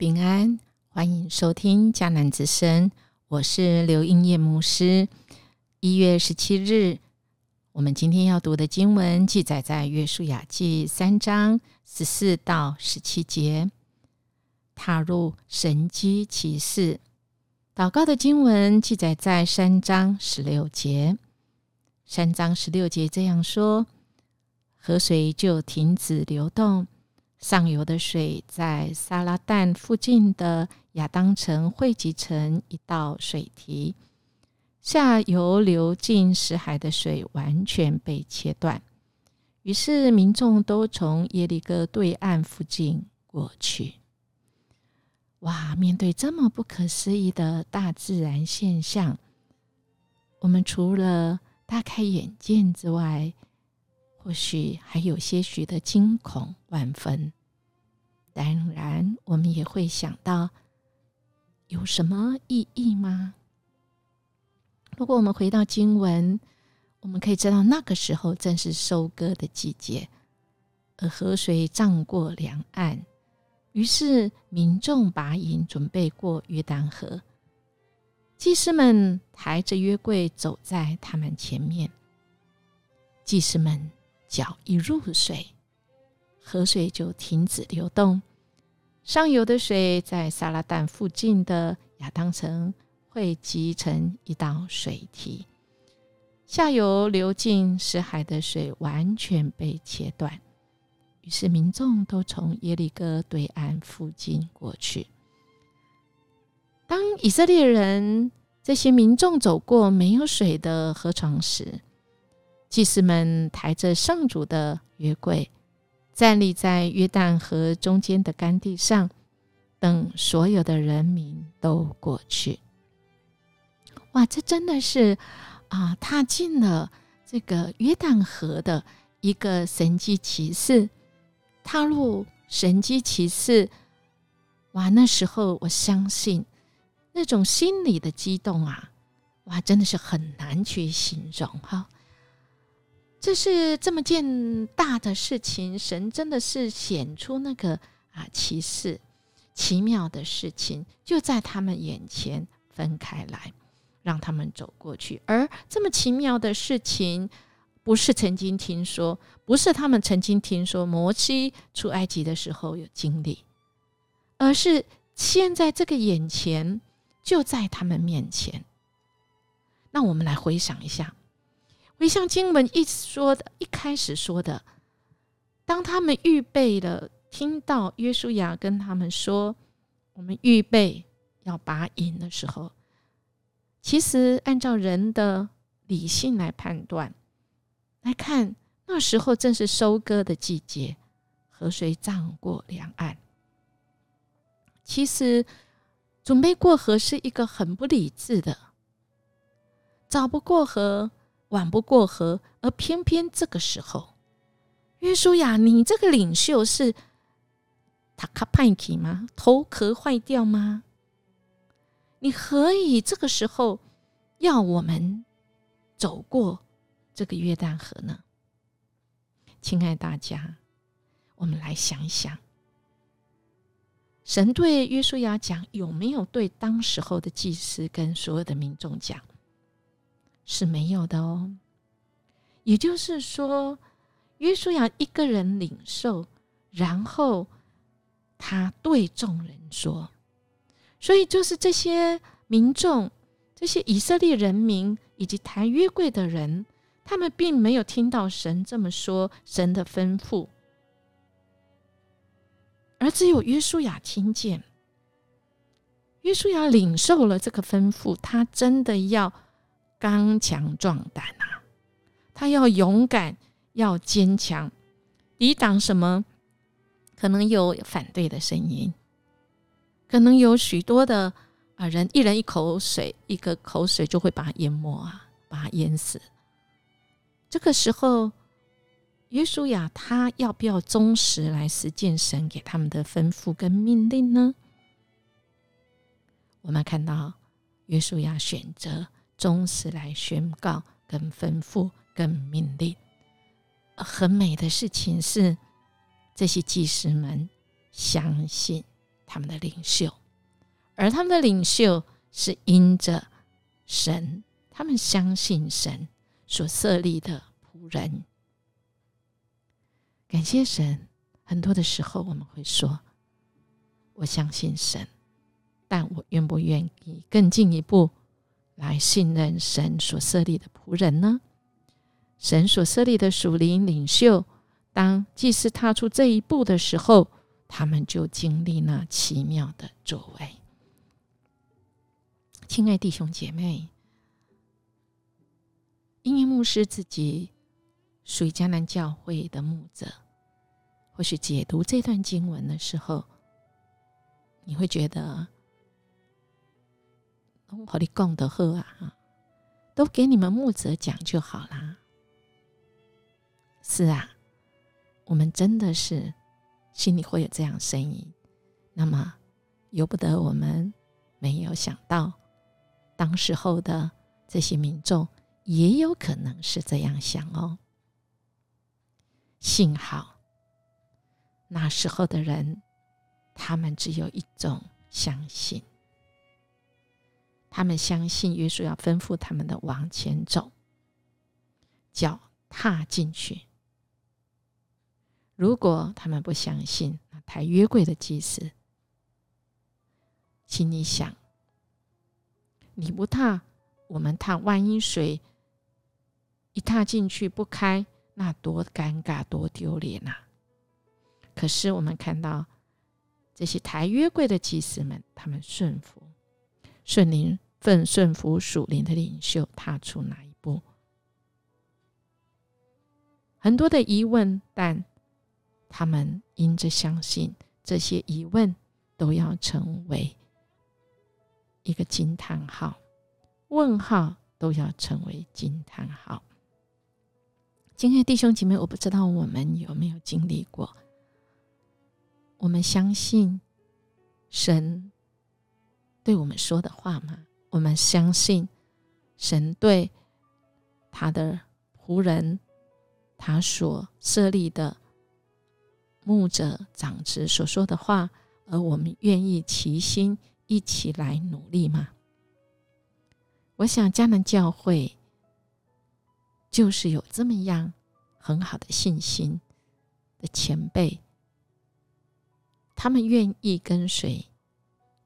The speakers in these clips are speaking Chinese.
平安，欢迎收听迦南之声，我是刘英叶牧师。一月十七日，我们今天要读的经文记载在约书亚记三章十四到十七节。踏入神机骑士，祷告的经文记载在三章十六节。三章十六节这样说：河水就停止流动。上游的水在撒拉旦附近的亚当城汇集成一道水堤，下游流进死海的水完全被切断，于是民众都从耶利哥对岸附近过去。哇！面对这么不可思议的大自然现象，我们除了大开眼界之外，或许还有些许的惊恐万分，当然，我们也会想到有什么意义吗？如果我们回到经文，我们可以知道那个时候正是收割的季节，而河水涨过两岸，于是民众拔营准备过约旦河，祭司们抬着约柜走在他们前面，祭司们。脚一入水，河水就停止流动。上游的水在撒拉旦附近的亚当城汇集成一道水堤，下游流进死海的水完全被切断。于是民众都从耶利哥对岸附近过去。当以色列人这些民众走过没有水的河床时，祭司们抬着上主的约柜，站立在约旦河中间的干地上，等所有的人民都过去。哇，这真的是啊，踏进了这个约旦河的一个神机骑士，踏入神机骑士。哇，那时候我相信那种心里的激动啊，哇，真的是很难去形容哈。这是这么件大的事情，神真的是显出那个啊奇事、奇妙的事情，就在他们眼前分开来，让他们走过去。而这么奇妙的事情，不是曾经听说，不是他们曾经听说摩西出埃及的时候有经历，而是现在这个眼前就在他们面前。那我们来回想一下。回像经文一说的，一开始说的，当他们预备了，听到约书亚跟他们说：“我们预备要拔营的时候，其实按照人的理性来判断来看，那时候正是收割的季节，河水涨过两岸。其实准备过河是一个很不理智的，早不过河。”晚不过河，而偏偏这个时候，约书亚，你这个领袖是塔卡派克吗？头壳坏掉吗？你何以这个时候要我们走过这个约旦河呢？亲爱大家，我们来想一想，神对约书亚讲，有没有对当时候的祭司跟所有的民众讲？是没有的哦，也就是说，约书亚一个人领受，然后他对众人说，所以就是这些民众、这些以色列人民以及抬约柜的人，他们并没有听到神这么说，神的吩咐，而只有约书亚听见，约书亚领受了这个吩咐，他真的要。刚强壮胆啊！他要勇敢，要坚强，抵挡什么？可能有反对的声音，可能有许多的啊人，一人一口水，一个口水就会把他淹没啊，把他淹死。这个时候，约书亚他要不要忠实来实践神给他们的吩咐跟命令呢？我们看到约书亚选择。忠实来宣告、跟吩咐、跟命令。很美的事情是，这些祭司们相信他们的领袖，而他们的领袖是因着神，他们相信神所设立的仆人。感谢神，很多的时候我们会说：“我相信神，但我愿不愿意更进一步来信任神所设立的仆人呢？”神所设立的属灵领袖，当祭司踏出这一步的时候，他们就经历了奇妙的作为。亲爱弟兄姐妹，因为牧师自己。属于迦南教会的牧者，或许解读这段经文的时候，你会觉得，我的功德厚啊，都给你们牧者讲就好啦。是啊，我们真的是心里会有这样声音。那么，由不得我们没有想到，当时候的这些民众也有可能是这样想哦。幸好，那时候的人，他们只有一种相信，他们相信约书要吩咐他们的往前走，脚踏进去。如果他们不相信那抬约柜的祭司，请你想，你不踏，我们踏，万一水一踏进去不开。那多尴尬，多丢脸呐！可是我们看到这些抬约柜的祭司们，他们顺服、顺灵、奉顺服属灵的领袖，踏出哪一步？很多的疑问，但他们因着相信，这些疑问都要成为一个惊叹号，问号都要成为惊叹号。今天弟兄姐妹，我不知道我们有没有经历过。我们相信神对我们说的话吗？我们相信神对他的仆人、他所设立的牧者、长子所说的话，而我们愿意齐心一起来努力吗？我想，迦南教会。就是有这么样很好的信心的前辈，他们愿意跟随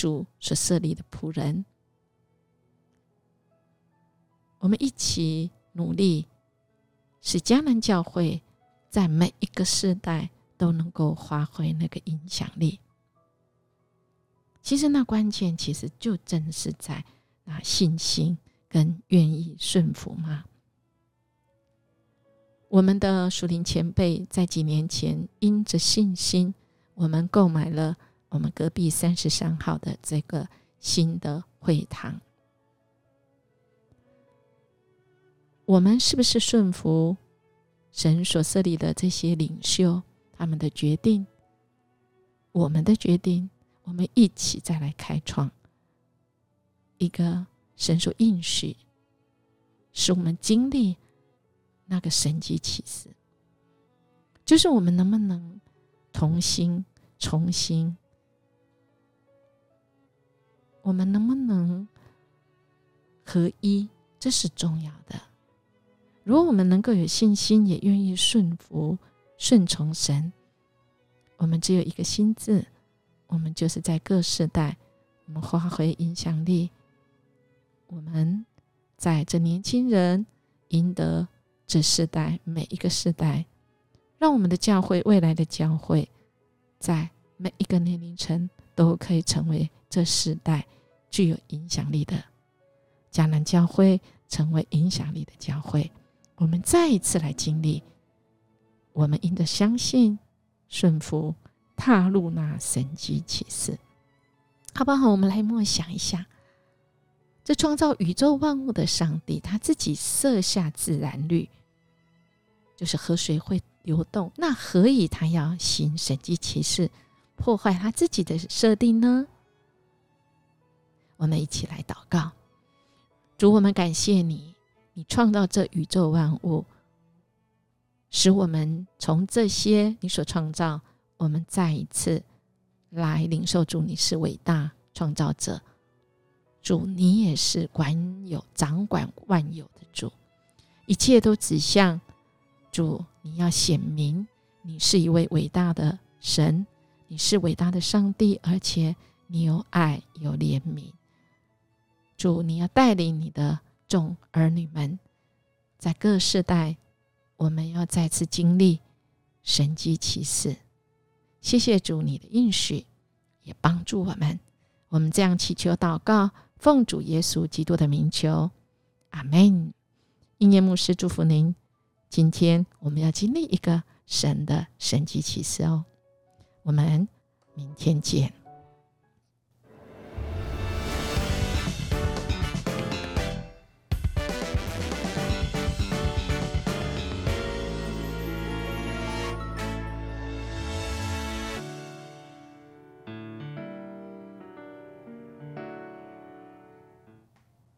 主所设立的仆人，我们一起努力，使迦南教会在每一个时代都能够发挥那个影响力。其实那关键其实就正是在那信心跟愿意顺服嘛。我们的属灵前辈在几年前因着信心，我们购买了我们隔壁三十三号的这个新的会堂。我们是不是顺服神所设立的这些领袖他们的决定？我们的决定，我们一起再来开创一个神所应许，使我们经历。那个神迹启示，就是我们能不能同心、重新，我们能不能合一，这是重要的。如果我们能够有信心，也愿意顺服、顺从神，我们只有一个心字，我们就是在各世代，我们发挥影响力。我们在这年轻人赢得。这世代每一个世代，让我们的教会未来的教会，在每一个年龄层都可以成为这世代具有影响力的迦南教会，成为影响力的教会。我们再一次来经历，我们应该相信、顺服、踏入那神迹启示，好不好？我们来默想一下。这创造宇宙万物的上帝，他自己设下自然律。就是河水会流动，那何以他要行神迹奇事，破坏他自己的设定呢？我们一起来祷告，主，我们感谢你，你创造这宇宙万物，使我们从这些你所创造，我们再一次来领受主，你是伟大创造者，主你也是管有掌管万有的主，一切都指向主，你要显明你是一位伟大的神，你是伟大的上帝，而且你有爱有怜悯，主你要带领你的众儿女们，在各世代，我们要再次经历神迹奇事。谢谢主，你的应许也帮助我们。我们这样祈求祷告，奉主耶稣基督的名求，阿门。应验牧师祝福您。今天我们要经历一个神的神迹启示哦。我们明天见。